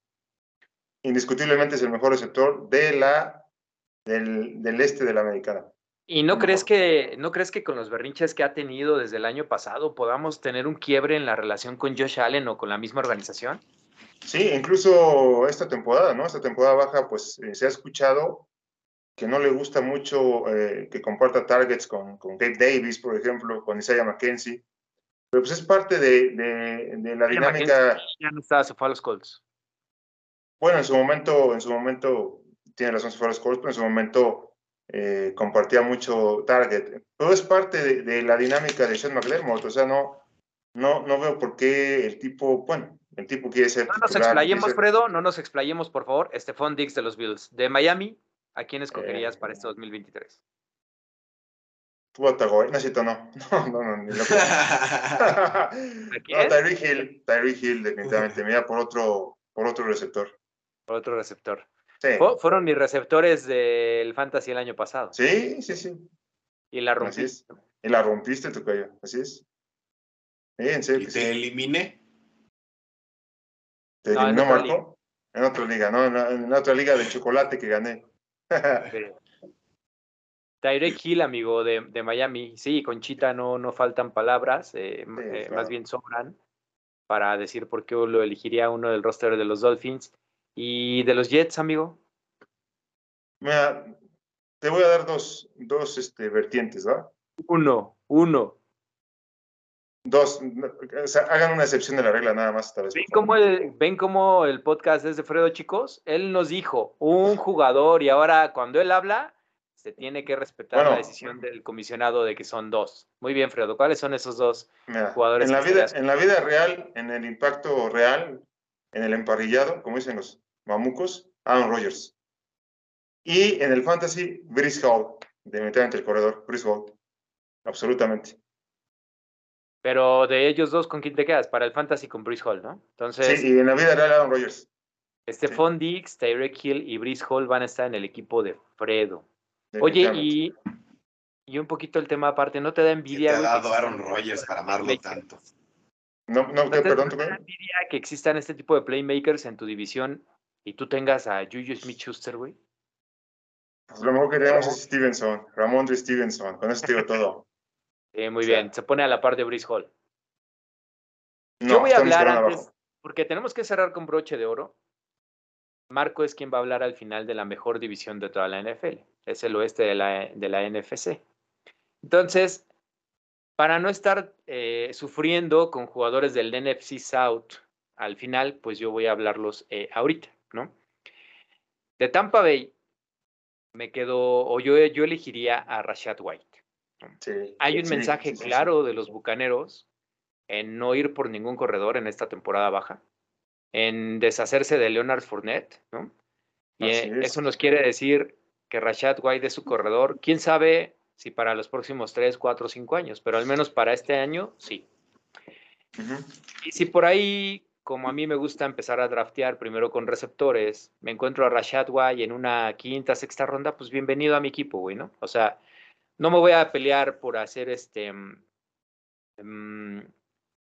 Indiscutiblemente es el mejor receptor de la, del, del este de la americana. ¿Y no crees, que, no crees que con los berrinches que ha tenido desde el año pasado podamos tener un quiebre en la relación con Josh Allen o con la misma organización? Sí, incluso esta temporada, ¿no? Esta temporada baja, pues eh, se ha escuchado que no le gusta mucho eh, que comparta targets con, con Gabe Davis, por ejemplo, con Isaiah McKenzie. Pero pues es parte de, de, la dinámica. Ya no está, se fue a los Colts. Bueno, en su momento, en su momento, tiene razón, se fue a los Colts, pero en su momento eh, compartía mucho target. Todo es parte de, la dinámica de Sean McDermott, o sea, no, no, no veo por qué el tipo, bueno, el tipo quiere ser. No nos explayemos, Fredo, no nos explayemos, por favor. Estefan Dix de los Bills. De Miami, ¿a quién escogerías para este 2023? Tú Atagoy, necesito no. No, no, no, ni loco. no, Tyree Hill, Tyree Hill, definitivamente. Mira por otro, por otro receptor. Por otro receptor. Sí. Fueron mis receptores del Fantasy el año pasado. Sí, sí, sí. Y la rompiste. Y la rompiste, tu callo. Así es. Sí, en serio. ¿Y te eliminé? ¿Te eliminó, Marco? En otra liga, ¿no? En, otra liga de chocolate que gané. Tyrek Hill, amigo de, de, Miami. Sí, con Chita no, no faltan palabras, eh, eh, más bien sobran para decir por qué lo elegiría uno del roster de los Dolphins. ¿Y de los Jets, amigo? Mira, te voy a dar dos, dos este, vertientes, ¿va? Uno, uno. Dos, o sea, hagan una excepción de la regla nada más. vez, ¿Ven, cómo el, ¿Ven cómo el podcast es de Fredo, chicos? Él nos dijo un jugador y ahora cuando él habla, se tiene que respetar la decisión del comisionado de que son dos. Muy bien, Fredo. ¿Cuáles son esos dos jugadores? En la, vida, en la vida real, en el impacto real, en el emparrillado, como dicen los mamucos, Aaron Rodgers. Y en el fantasy, Brice Hall, definitivamente el corredor, Brice Hall. Absolutamente. Pero de ellos dos, ¿con quién te quedas? Para el fantasy con Brice Hall, ¿no? Entonces, sí, y en la vida real, Aaron Rodgers. Stephon sí. Diggs, Tyreek Hill y Brice Hall van a estar en el equipo de Fredo. Oye, y, y un poquito el tema aparte, ¿no te da envidia? te ha dado Aaron Rodgers para amarlo tanto? No, no, perdón, ¿tú envidia que existan este tipo de playmakers en tu división y tú tengas a Juju Smith-Schuster, güey? Pues lo mejor que tenemos es Stevenson, Ramón de Stevenson, con eso digo todo. muy bien, se pone a la par de Brice Hall. Yo voy a hablar antes, porque tenemos que cerrar con broche de oro. Marco es quien va a hablar al final de la mejor división de toda la NFL. Es el oeste de la, de la NFC. Entonces, para no estar eh, sufriendo con jugadores del NFC South al final, pues yo voy a hablarlos eh, ahorita, ¿no? De Tampa Bay, me quedo, o yo, yo elegiría a Rashad White. Hay un mensaje claro de los bucaneros en no ir por ningún corredor en esta temporada baja en deshacerse de Leonard Fournette, ¿no? Y eh, eso nos quiere decir que Rashad White es su corredor. ¿Quién sabe si para los próximos 3, 4, 5 años? Pero al menos para este año, sí. Y si por ahí, como a mí me gusta empezar a draftear primero con receptores, me encuentro a Rashad White en una quinta, sexta ronda, pues bienvenido a mi equipo, güey, ¿no? O sea, no me voy a pelear por hacer este... Mm,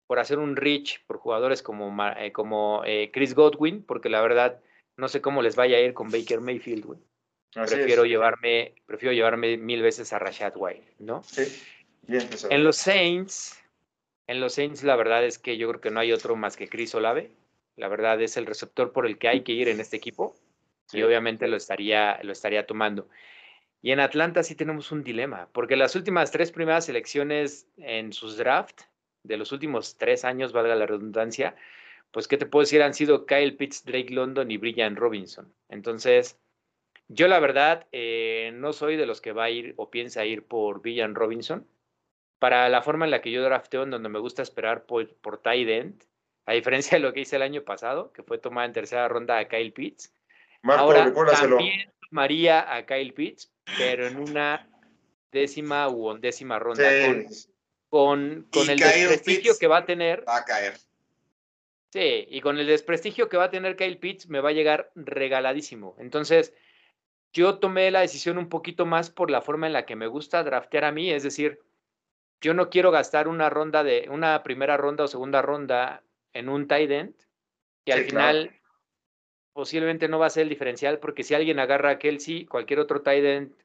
por hacer un reach por jugadores como, eh, como eh, Chris Godwin, porque la verdad no sé cómo les vaya a ir con Baker Mayfield, güey. Prefiero llevarme, prefiero llevarme mil veces a Rashad White, ¿no? Sí, bien. En los Saints, en los Saints la verdad es que yo creo que no hay otro más que Chris Olave. La verdad es el receptor por el que hay que ir en este equipo y obviamente lo estaría, lo estaría tomando. Y en Atlanta sí tenemos un dilema, porque las últimas tres primeras elecciones en sus drafts de los últimos tres años, valga la redundancia, pues, ¿qué te puedo decir? Han sido Kyle Pitts, Drake London y Brian Robinson. Entonces, yo la verdad eh, no soy de los que va a ir o piensa ir por Brian Robinson. Para la forma en la que yo drafteo, en donde me gusta esperar por, por tight end, a diferencia de lo que hice el año pasado, que fue tomar en tercera ronda a Kyle Pitts. Ahora también tomaría a Kyle Pitts, pero en una décima u undécima ronda con, con el desprestigio que va a tener. Va a caer. Sí, y con el desprestigio que va a tener Kyle Pitts, me va a llegar regaladísimo. Entonces, yo tomé la decisión un poquito más por la forma en la que me gusta draftear a mí, es decir, yo no quiero gastar una ronda de, una primera ronda o segunda ronda en un tight end, que al final posiblemente no va a ser el diferencial, porque si alguien agarra a Kelsey, cualquier otro tight end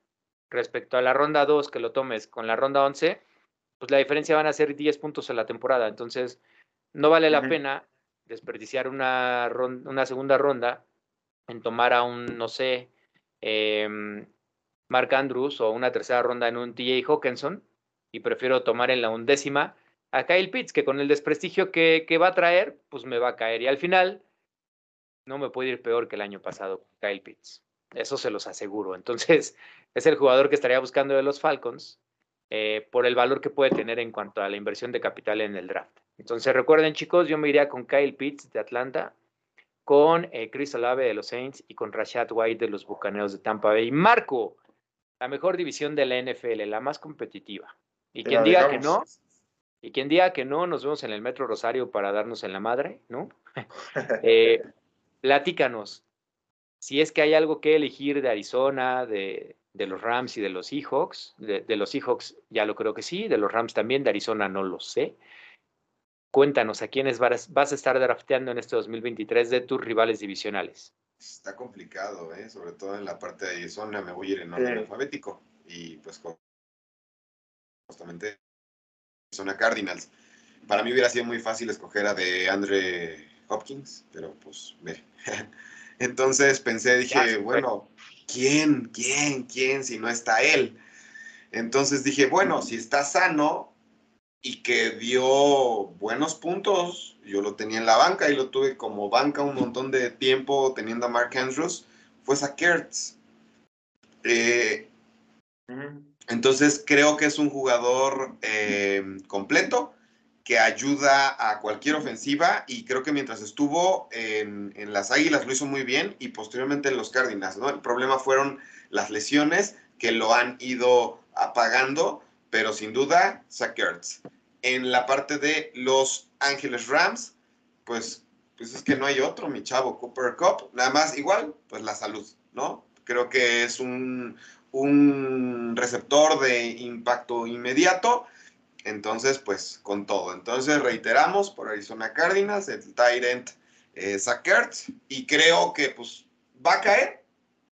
respecto a la ronda 2 que lo tomes con la ronda 11, pues la diferencia van a ser 10 puntos en la temporada. Entonces, no vale la pena desperdiciar una, una segunda ronda en tomar a un, no sé, em, Mark Andrews o una tercera ronda en un TJ Hawkinson y prefiero tomar en la undécima a Kyle Pitts, que con el desprestigio que, va a traer, pues me va a caer. Y al final, no me puede ir peor que el año pasado Kyle Pitts. Eso se los aseguro. Entonces, es el jugador que estaría buscando de los Falcons eh, por el valor que puede tener en cuanto a la inversión de capital en el draft. Entonces recuerden chicos, yo me iría con Kyle Pitts de Atlanta, con eh, Chris Olave de los Saints y con Rashad White de los Bucaneros de Tampa Bay. Marco, la mejor división de la NFL, la más competitiva. Y quien diga que no, y quien diga que no, nos vemos en el Metro Rosario para darnos en la madre, ¿no? eh, platícanos, si es que hay algo que elegir de Arizona, de, de los Rams y de los Seahawks. De, de, los Seahawks ya lo creo que sí, de los Rams también, de Arizona no lo sé. Cuéntanos, ¿a quiénes vas, vas a estar drafteando en este 2023 de tus rivales divisionales? Está complicado, ¿eh? sobre todo en la parte de Arizona, me voy a ir en orden alfabético y pues justamente Arizona Cardinals. Para mí hubiera sido muy fácil escoger a de Andre Hopkins, pero pues ve. Entonces pensé, dije, bueno, ¿quién? ¿Quién? ¿Quién? Si no está él. Entonces dije, bueno, si está sano y que dio buenos puntos, yo lo tenía en la banca y lo tuve como banca un montón de tiempo teniendo a Mark Andrews, fue a Kurtz. Eh, entonces creo que es un jugador eh, completo que ayuda a cualquier ofensiva y creo que mientras estuvo en, las Águilas lo hizo muy bien y posteriormente en los Cardinals, ¿no? El problema fueron las lesiones que lo han ido apagando, pero sin duda, Ertz. En la parte de los Ángeles Rams, pues, pues es que no hay otro, mi chavo, Cooper Cup, nada más igual, pues la salud, ¿no? Creo que es un, un receptor de impacto inmediato entonces, pues con todo. Entonces, reiteramos por Arizona Cardinals, el Tyrant eh, y creo que pues va a caer.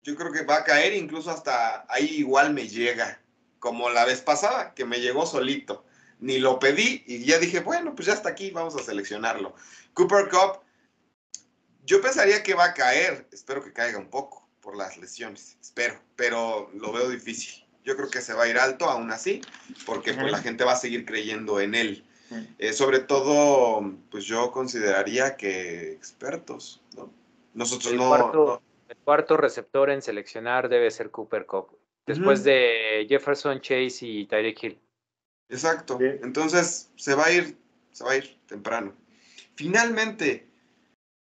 Yo creo que va a caer, incluso hasta ahí igual me llega, como la vez pasada, que me llegó solito. Ni lo pedí y ya dije, bueno, pues ya está aquí, vamos a seleccionarlo. Cooper Cup, yo pensaría que va a caer, espero que caiga un poco por las lesiones, espero, pero lo veo difícil yo creo que se va a ir alto aún así, porque pues, la gente va a seguir creyendo en él. Eh, sobre todo, pues yo consideraría que expertos, ¿no? Nosotros el no, cuarto, El cuarto receptor en seleccionar debe ser Cooper Cup, después de Jefferson, Chase y Tyreek Hill. Exacto. Entonces, se va a ir, se va a ir temprano. Finalmente,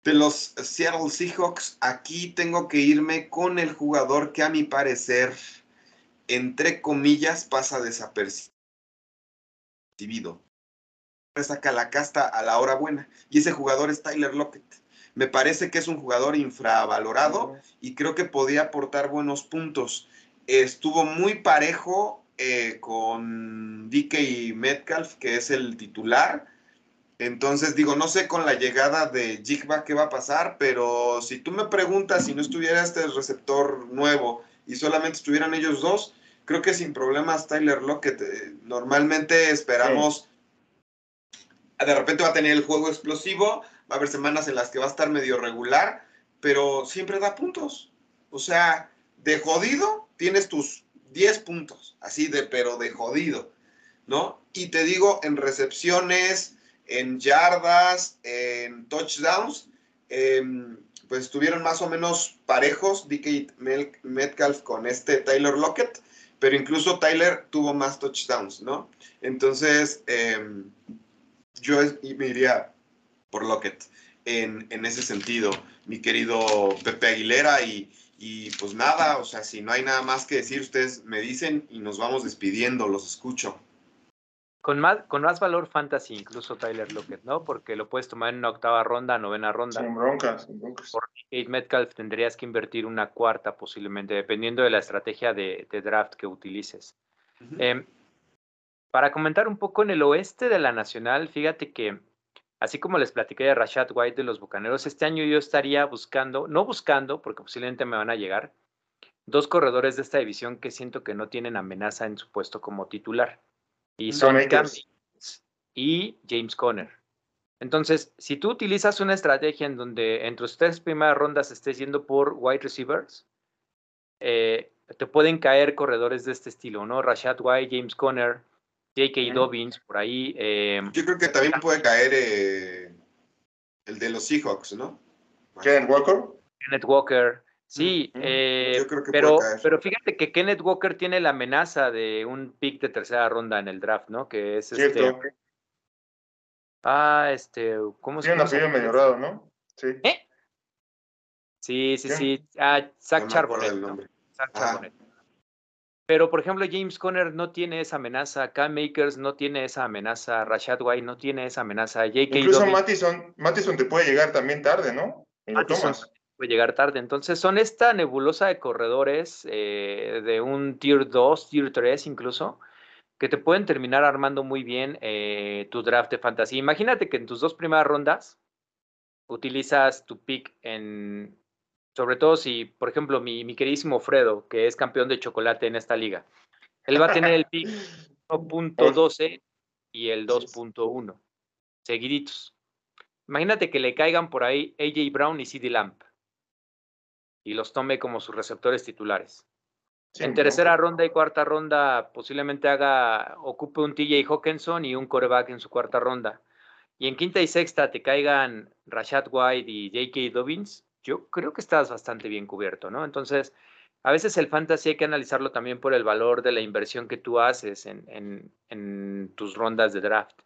de los Seattle Seahawks, aquí tengo que irme con el jugador que a mi parecer entre comillas, pasa desapercibido. Saca la casta a la hora buena. Y ese jugador es Tyler Lockett. Me parece que es un jugador infravalorado y creo que podía aportar buenos puntos. Estuvo muy parejo eh, con DK Metcalf, que es el titular. Entonces digo, no sé con la llegada de Jigba qué va a pasar, pero si tú me preguntas si no estuviera este receptor nuevo y solamente estuvieran ellos dos, creo que sin problemas Tyler Lockett. Eh, normalmente esperamos, de repente va a tener el juego explosivo, va a haber semanas en las que va a estar medio regular, pero siempre da puntos. O sea, de jodido tienes tus 10 puntos, así de, pero de jodido, ¿no? Y te digo, en recepciones, en yardas, en touchdowns, em, pues estuvieron más o menos parejos DK Metcalf con este Tyler Lockett pero incluso Tyler tuvo más touchdowns, ¿no? Entonces, em, yo me iría por Lockett en, ese sentido, mi querido Pepe Aguilera, y, y, pues nada, o sea, si no hay nada más que decir, ustedes me dicen y nos vamos despidiendo, los escucho. Con más, con más valor fantasy, incluso Tyler Lockett, ¿no? Porque lo puedes tomar en una octava ronda, novena ronda. Sin broncas, sin broncas. Por Kate Metcalf tendrías que invertir una cuarta posiblemente, dependiendo de la estrategia de, de draft que utilices. Eh, para comentar un poco en el oeste de la Nacional, fíjate que así como les platiqué de Rashad White de los Bucaneros, este año yo estaría buscando, no buscando, porque posiblemente me van a llegar, dos corredores de esta división que siento que no tienen amenaza en su puesto como titular. Y son Cam y James Conner. Entonces, si tú utilizas una estrategia en donde entre tus tres primeras rondas estés yendo por wide receivers, eh, te pueden caer corredores de este estilo, ¿no? Rashad White, James Conner, J.K. Dobbins, por ahí. Eh, Yo creo que también puede caer eh, el de los Seahawks, ¿no? Kenneth Walker. Kenneth Walker. Sí, eh, pero, pero fíjate que Kenneth Walker tiene la amenaza de un pick de tercera ronda en el draft, ¿no? Que es este. Ah, este, ¿cómo se llama? Tiene un apellido medio raro, ¿no? Sí. ¿Eh? Sí, sí, sí. Ah, Zach Charbonnet. Zach Charbonnet. Pero, por ejemplo, James Conner no tiene esa amenaza, Cam Makers no tiene esa amenaza, Rashad White no tiene esa amenaza, J.K. Incluso Mattison, Mattison te puede llegar también tarde, ¿no? Mattison puede llegar tarde. Entonces, son esta nebulosa de corredores eh, de un Tier 2, Tier 3 incluso, que te pueden terminar armando muy bien eh, tu draft de fantasy. Imagínate que en tus dos primeras rondas utilizas tu pick en sobre todo si, por ejemplo, mi, mi queridísimo Fredo, que es campeón de chocolate en esta liga, él va a tener el pick 1.12 y el 2.1, seguiditos. Imagínate que le caigan por ahí AJ Brown y CD Lamp y los tome como sus receptores titulares. en tercera ronda y cuarta ronda posiblemente haga, ocupe un TJ Hawkinson y un coreback en su cuarta ronda. Y en quinta y sexta te caigan Rashad White y J.K. Dobbins, yo creo que estás bastante bien cubierto, ¿no? Entonces, a veces el fantasy hay que analizarlo también por el valor de la inversión que tú haces en, en, tus rondas de draft.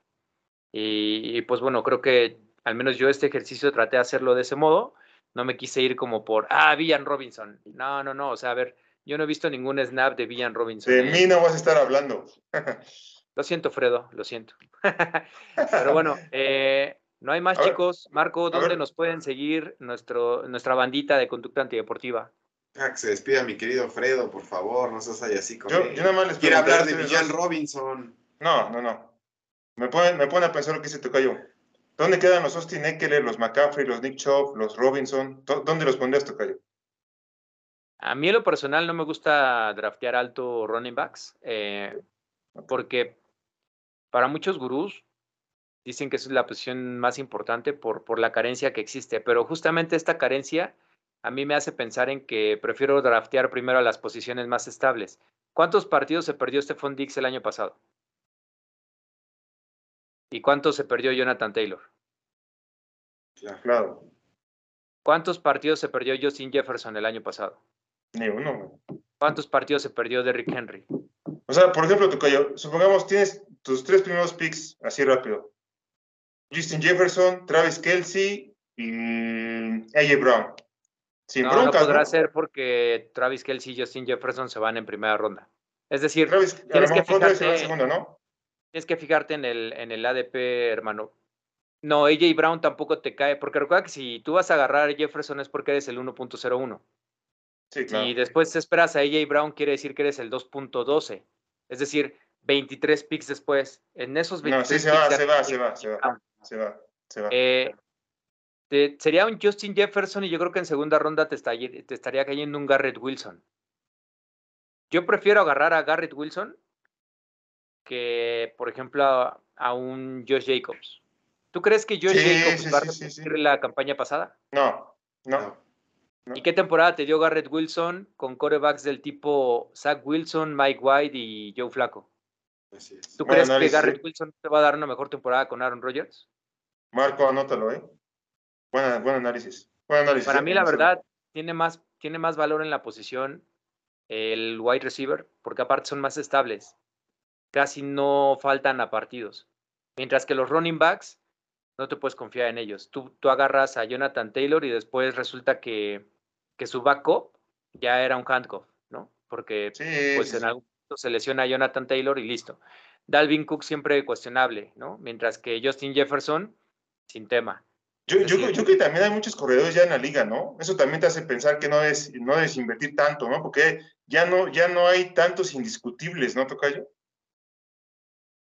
Y, pues bueno, creo que al menos yo este ejercicio traté de hacerlo de ese modo. No me quise ir como por, ah, Villan Robinson. No, no, no. O sea, a ver, yo no he visto ningún snap de Villan Robinson. De mí no vas a estar hablando. lo siento, Fredo, lo siento. Pero bueno, eh, no hay más, chicos. Marco, ¿dónde nos pueden seguir nuestro, nuestra bandita de conducta antideportiva? Ah, que se despida mi querido Fredo, por favor, no seas ahí así con yo, yo nada más les Quiere hablar de Villan Robinson. No, no, no. Me pone, me pone a pensar lo que se te cayó. ¿Dónde quedan los Austin Eckler, los McCaffrey, los Nick Chubb, los Robinson? ¿Dónde los pondrías, Tocayo? A mí en lo personal no me gusta draftear alto running backs, eh, porque para muchos gurús dicen que es la posición más importante por, por la carencia que existe, pero justamente esta carencia a mí me hace pensar en que prefiero draftear primero a las posiciones más estables. ¿Cuántos partidos se perdió Stephon Dix el año pasado? ¿Y cuántos se perdió Jonathan Taylor? Claro. ¿Cuántos partidos se perdió Justin Jefferson el año pasado? Ni uno. ¿Cuántos partidos se perdió Derrick Henry? O sea, por ejemplo, Tucayo, supongamos tienes tus tres primeros picks así rápido. Justin Jefferson, Travis Kelsey y AJ Brown. Sin no, no podrá ser porque Travis Kelsey y Justin Jefferson se van en primera ronda. Es decir, tienes, que fijarte, ¿no? tienes que fijarte en el, en el ADP, hermano. No, AJ Brown tampoco te cae, porque recuerda que si tú vas a agarrar a Jefferson es porque eres el 1.01. Sí, claro. Y después esperas a AJ Brown, quiere decir que eres el 2.12. Es decir, 23 picks después. En esos 23 no, sí, se va, se va, se va, se va. Se va, se va. Eh, sería un Justin Jefferson y yo creo que en segunda ronda te, te estaría cayendo un Garrett Wilson. Yo prefiero agarrar a Garrett Wilson que, por ejemplo, a, un Josh Jacobs. ¿Tú crees que Josh Jacobs va a repetir la campaña pasada? No, no, ¿Y qué temporada te dio Garrett Wilson con corebacks del tipo Zach Wilson, Mike White y Joe Flaco? ¿Tú crees que Garrett Wilson te va a dar una mejor temporada con Aaron Rodgers? Marco, anótalo, ¿eh? buen análisis. Buen análisis. Para mí, la verdad, tiene más, tiene más valor en la posición el wide receiver, porque aparte son más estables. Casi no faltan a partidos. Mientras que los running backs, no te puedes confiar en ellos. Tú, tú agarras a Jonathan Taylor y después resulta que, que su backup ya era un handcuff, ¿no? Porque pues en algún momento se lesiona a Jonathan Taylor y listo. Dalvin Cook siempre cuestionable, ¿no? Mientras que Justin Jefferson, sin tema. Yo, yo, yo, creo que también hay muchos corredores ya en la liga, ¿no? Eso también te hace pensar que no es, no es invertir tanto, ¿no? Porque ya no, ya no hay tantos indiscutibles, ¿no, Tocayo?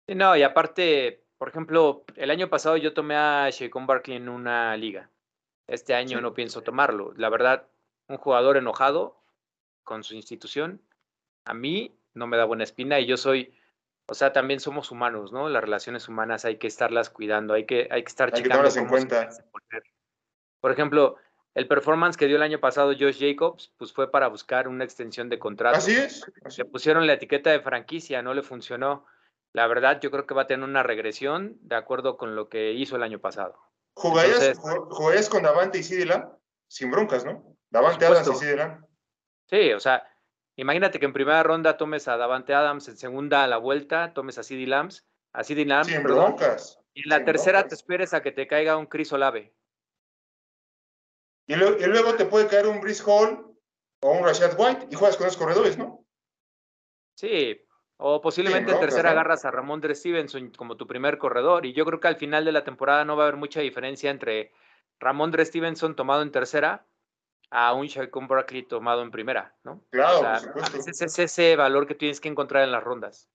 No, y aparte, por ejemplo, el año pasado yo tomé a Shaquon Barkley en una liga. Este año no pienso tomarlo. La verdad, un jugador enojado con su institución, a mí no me da buena espina y yo soy, o sea, también somos humanos, ¿no? Las relaciones humanas hay que estarlas cuidando, hay que, hay que estar hay checando. Que en cuenta. Por ejemplo, el performance que dio el año pasado Josh Jacobs, pues fue para buscar una extensión de contrato. Así es. Le pusieron la etiqueta de franquicia, no le funcionó. La verdad, yo creo que va a tener una regresión de acuerdo con lo que hizo el año pasado. ¿Jugarías, con Davante y Sidila? Sin broncas, ¿no? Davante Adams y Sidila. Sí, o sea, imagínate que en primera ronda tomes a Davante Adams, en segunda a la vuelta tomes a CD Lambs, a CD Lambs, Sin broncas. Y en la tercera te esperes a que te caiga un Chris Olave. Y, luego te puede caer un Brice Hall o un Rashad White y juegas con esos corredores, ¿no? Sí, o posiblemente en tercera agarras a Ramón de Stevenson como tu primer corredor. Y yo creo que al final de la temporada no va a haber mucha diferencia entre Ramón de Stevenson tomado en tercera a un Shaquem Barkley tomado en primera, ¿no? Claro, ese es ese valor que tienes que encontrar en las rondas.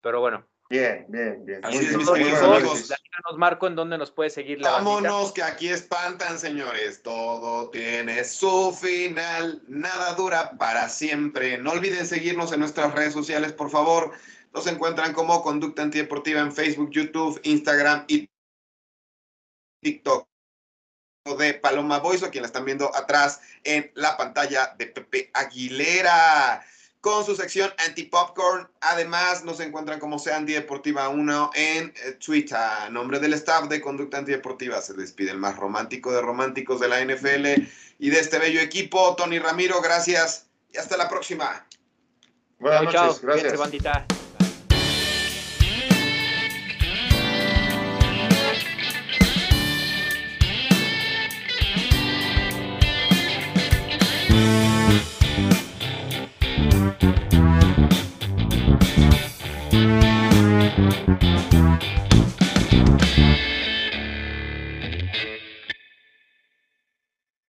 Pero bueno, Bien, bien, bien. Así es, mis queridos amigos. Nos marco en dónde nos puede seguir la Vámonos, que aquí espantan, señores. Todo tiene su final. Nada dura para siempre. No olviden seguirnos en nuestras redes sociales, por favor. Nos encuentran como Conducta Antideportiva en Facebook, YouTube, Instagram y TikTok de Paloma Boys, o quien la están viendo atrás en la pantalla de Pepe Aguilera con su sección Anti-Popcorn. Además, nos encuentran como sea Antideportiva 1 en eh, Twitter. A nombre del staff de Conducta Antideportiva se despide el más romántico de románticos de la NFL y de este bello equipo, Tony Ramiro. Gracias y hasta la próxima. Buenas noches, gracias. Thank